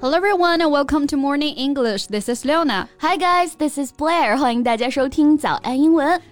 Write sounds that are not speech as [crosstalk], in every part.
Hello everyone and welcome to Morning English. This is Leona. Hi guys, this is Blair. 欢迎大家收听早安英文。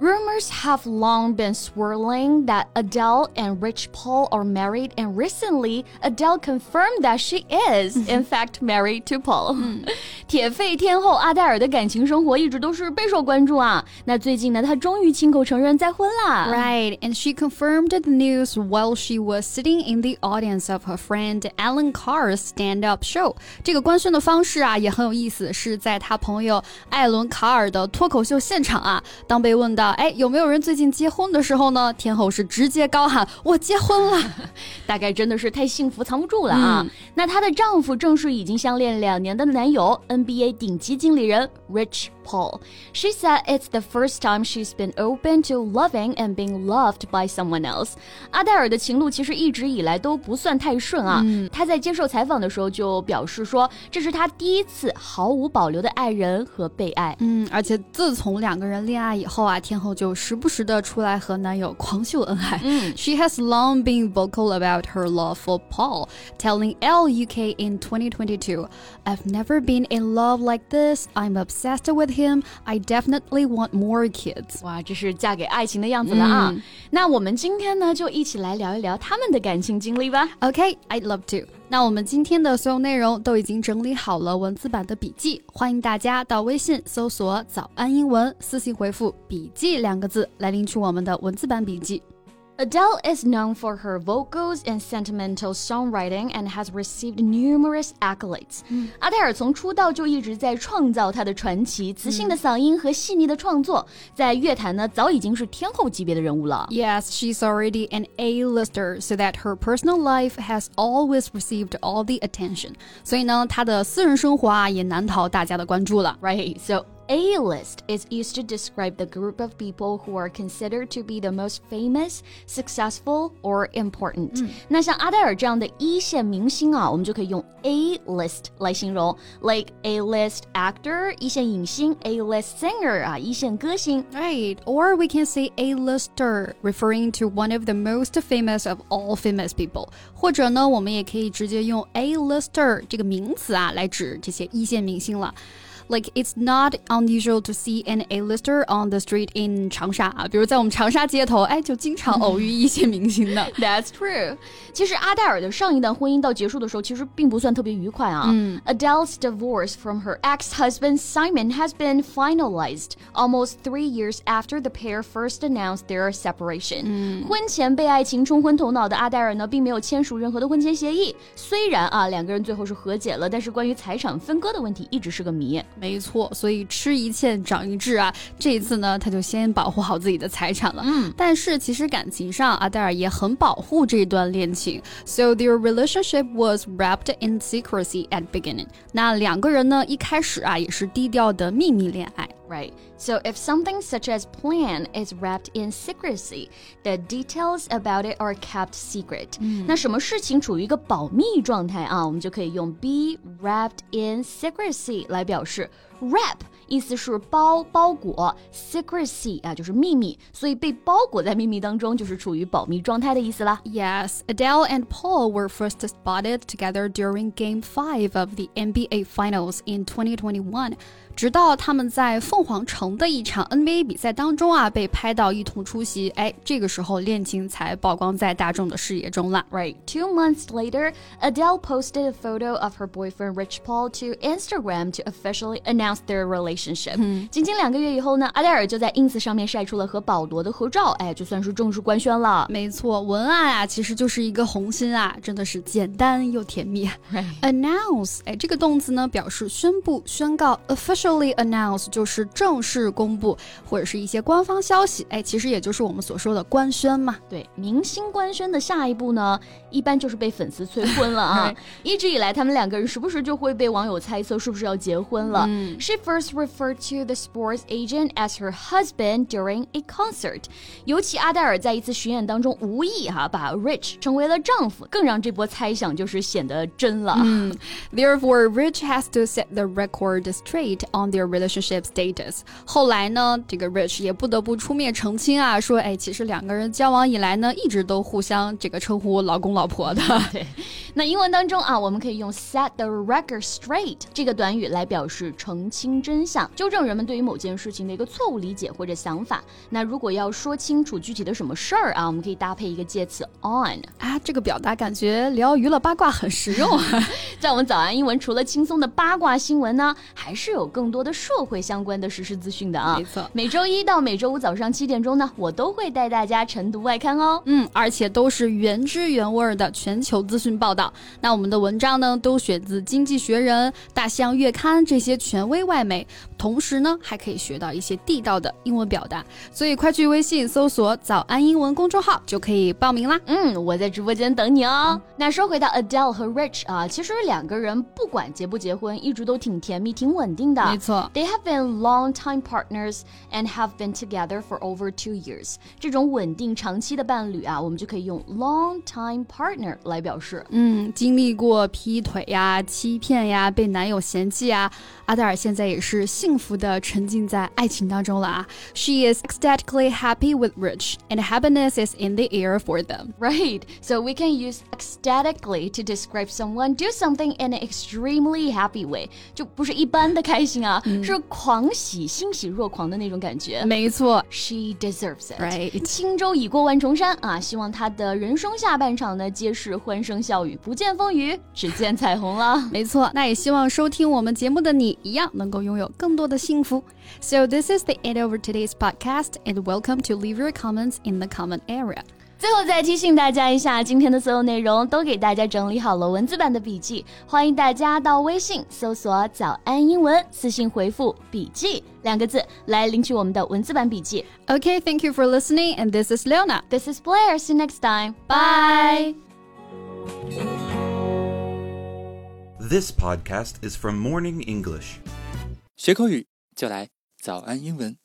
！Rumors have long been swirling that Adele and Rich Paul are married, and recently Adele confirmed that she is, [laughs] in fact, married to Paul. [laughs] 铁肺天后阿黛尔的感情生活一直都是备受关注啊。那最近呢，她终于亲口承认再婚啦。 Right, and she confirmed the news while she was sitting in the audience of her friend Alan Carr's stand-up show. 这个官宣的方式啊也很有意思，是在他朋友艾伦卡尔的脱口秀现场啊。当被问到 哎有没有人最近结婚的时候呢，天后是直接高喊我结婚了。[laughs] 大概真的是太幸福藏不住了啊！那她的丈夫正是已经相恋两年的男友 NBA 顶级经理人 Rich Paul. She said it's the first time she's been open to loving and being loved by someone else. 阿黛尔的情路其实一直以来都不算太顺啊。她在接受采访的时候就表示说，这是她第一次毫无保留的爱人和被爱。嗯，而且自从两个人恋爱以后啊，天 [laughs] She has long been vocal about her love for Paul, telling Elle UK in 2022, "I've never been in love like this. I'm obsessed with him. I definitely want more kids." 哇，这是嫁给爱情的样子了啊！那我们今天呢，就一起来聊一聊他们的感情经历吧。Okay, I'd love to. 那我们今天的所有内容都已经整理好了文字版的笔记，欢迎大家到微信搜索“早安英文”，私信回复“笔记”两个字来领取我们的文字版笔记。Adele is known for her vocals and sentimental songwriting and has received numerous accolades. 阿黛尔从出道就一直在创造她的传奇，磁性的嗓音和细腻的创作，在乐坛呢早已经是天后级别的人物了。 Yes, she's already an A-lister, so that her personal life has always received all the attention. 所以呢，她的私人生活啊也难逃大家的关注了。 Right, so A-list is used to describe the group of people who are considered to be the most famous, successful, or important. 那像阿黛尔这样的一线明星啊，我们就可以用 A-list 来形容，like A-list actor 一线影星，A-list singer 啊一线歌星。 Right, or we can say A-lister, referring to one of the most famous of all famous people. 或者呢，我们也可以直接用 A-lister 这个名词啊来指这些一线明星了。 Like it's not unusual to see an A-lister on the street in 长沙啊，比如在我们长沙街头，哎，就经常偶遇一线明星的。 That's true。[laughs] 其实阿黛尔的上一段婚姻到结束的时候，其实并不算特别愉快啊。Adele's divorce from her ex-husband Simon has been finalized almost three years after the pair first announced their separation。婚前被爱情冲昏头脑的阿黛尔呢，并没有签署任何的婚前协议。虽然啊，两个人最后是和解了，但是关于财产分割的问题一直是个谜。 没错，所以吃一堑长一智啊。这一次呢，他就先保护好自己的财产了。嗯，但是其实感情上，阿黛尔也很保护这段恋情。So their relationship was wrapped in secrecy at beginning。那两个人呢，一开始啊也是低调的秘密恋爱。Right. So if something such as plan is wrapped in secrecy, the details about it are kept secret. 那什么事情处于一个保密状态啊？我们就可以用 be wrapped in secrecy 来表示。wrap 意思是包包裹，secrecy 啊就是秘密，所以被包裹在秘密当中就是处于保密状态的意思啦。 Yes, Adele and Paul were first spotted together during Game 5 of the NBA Finals in 2021. 直到他们在 凤凰城的一场 NBA 比赛当中啊，被拍到一同出席，哎，这个时候恋情才曝光在大众的视野中了。Right. Two months later, Adele posted a photo of her boyfriend Rich Paul to Instagram to officially announce their relationship。嗯，仅仅两个月以后呢，阿黛尔就在 ins 上面晒出了和保罗的合照，哎，就算是正式官宣了。没错，文案啊，其实就是一个红心啊，真的是简单又甜蜜。Announce，哎，这个动词呢，表示宣布、宣告。Officially announce 就是正式公布，或者是一些官方消息，哎，其实也就是我们所说的官宣嘛。对，明星官宣的下一步呢，一般就是被粉丝催婚了啊。一直以来，他们两个人时不时就会被网友猜测是不是要结婚了。She first [laughs] referred to the sports agent as her husband during a concert。尤其阿黛尔在一次巡演当中无意哈把 Rich 成为了丈夫，更让这波猜想就是显得真了。嗯，Therefore, Rich has to set the record straight on their relationship 后来呢，这个 Rich 也不得不出面澄清啊，说哎，其实两个人交往以来呢，一直都互相这个称呼老公老婆的。对，[laughs] 那英文当中啊，我们可以用 set the record straight 这个短语来表示澄清真相，纠正人们对于某件事情的一个错误理解或者想法。那如果要说清楚具体的什么事儿啊，我们可以搭配一个介词 on 啊，这个表达感觉聊娱乐八卦很实用啊。[laughs] 在我们早安英文，除了轻松的八卦新闻呢，还是有更多的社会相关的实时资讯的啊。没错，每周一到每周五早上七点钟呢，我都会带大家晨读外刊哦。嗯，而且都是原汁原味的全球资讯报道。那我们的文章呢，都选自《经济学人》《大西洋月刊》这些权威外媒，同时呢，还可以学到一些地道的英文表达。所以快去微信搜索“早安英文”公众号就可以报名啦。嗯，我在直播间等你哦。那说回到 Adele 和 Rich 啊，其实两个人不管结不结婚，一直都挺甜蜜、挺稳定的。没错，They have been long-time partners and have been together for over two years。这种稳定长期的伴侣啊，我们就可以用 long-time partner 来表示。嗯，经历过劈腿呀、欺骗呀、被男友嫌弃啊，阿黛尔现在也是幸福的沉浸在爱情当中了啊。She is ecstatically happy with Rich, and happiness is in the air for them. Right. So we can use ecstatically to describe someone do something in an extremely happy way，就不是一般的开心啊，嗯、是狂 喜、欣喜若狂的那种感觉。没错，She deserves it. Right. 轻舟已过万重山啊，希望她的人生下半场呢，皆是欢声笑语，不见风雨，只见彩虹了。没错，那也希望收听我们节目的你一样，能够拥有更多的幸福。So this is the end of today's podcast, and welcome to leave your comments in the comment area. 最后再提醒大家一下，今天的所有内容都给大家整理好了文字版的笔记，欢迎大家到微信搜索“早安英文”，私信回复“笔记”两个字来领取我们的文字版笔记。Okay, thank you for listening, and this is Leona. This is Blair. See you next time. Bye. This podcast is from Morning English. 学口语就来早安英文。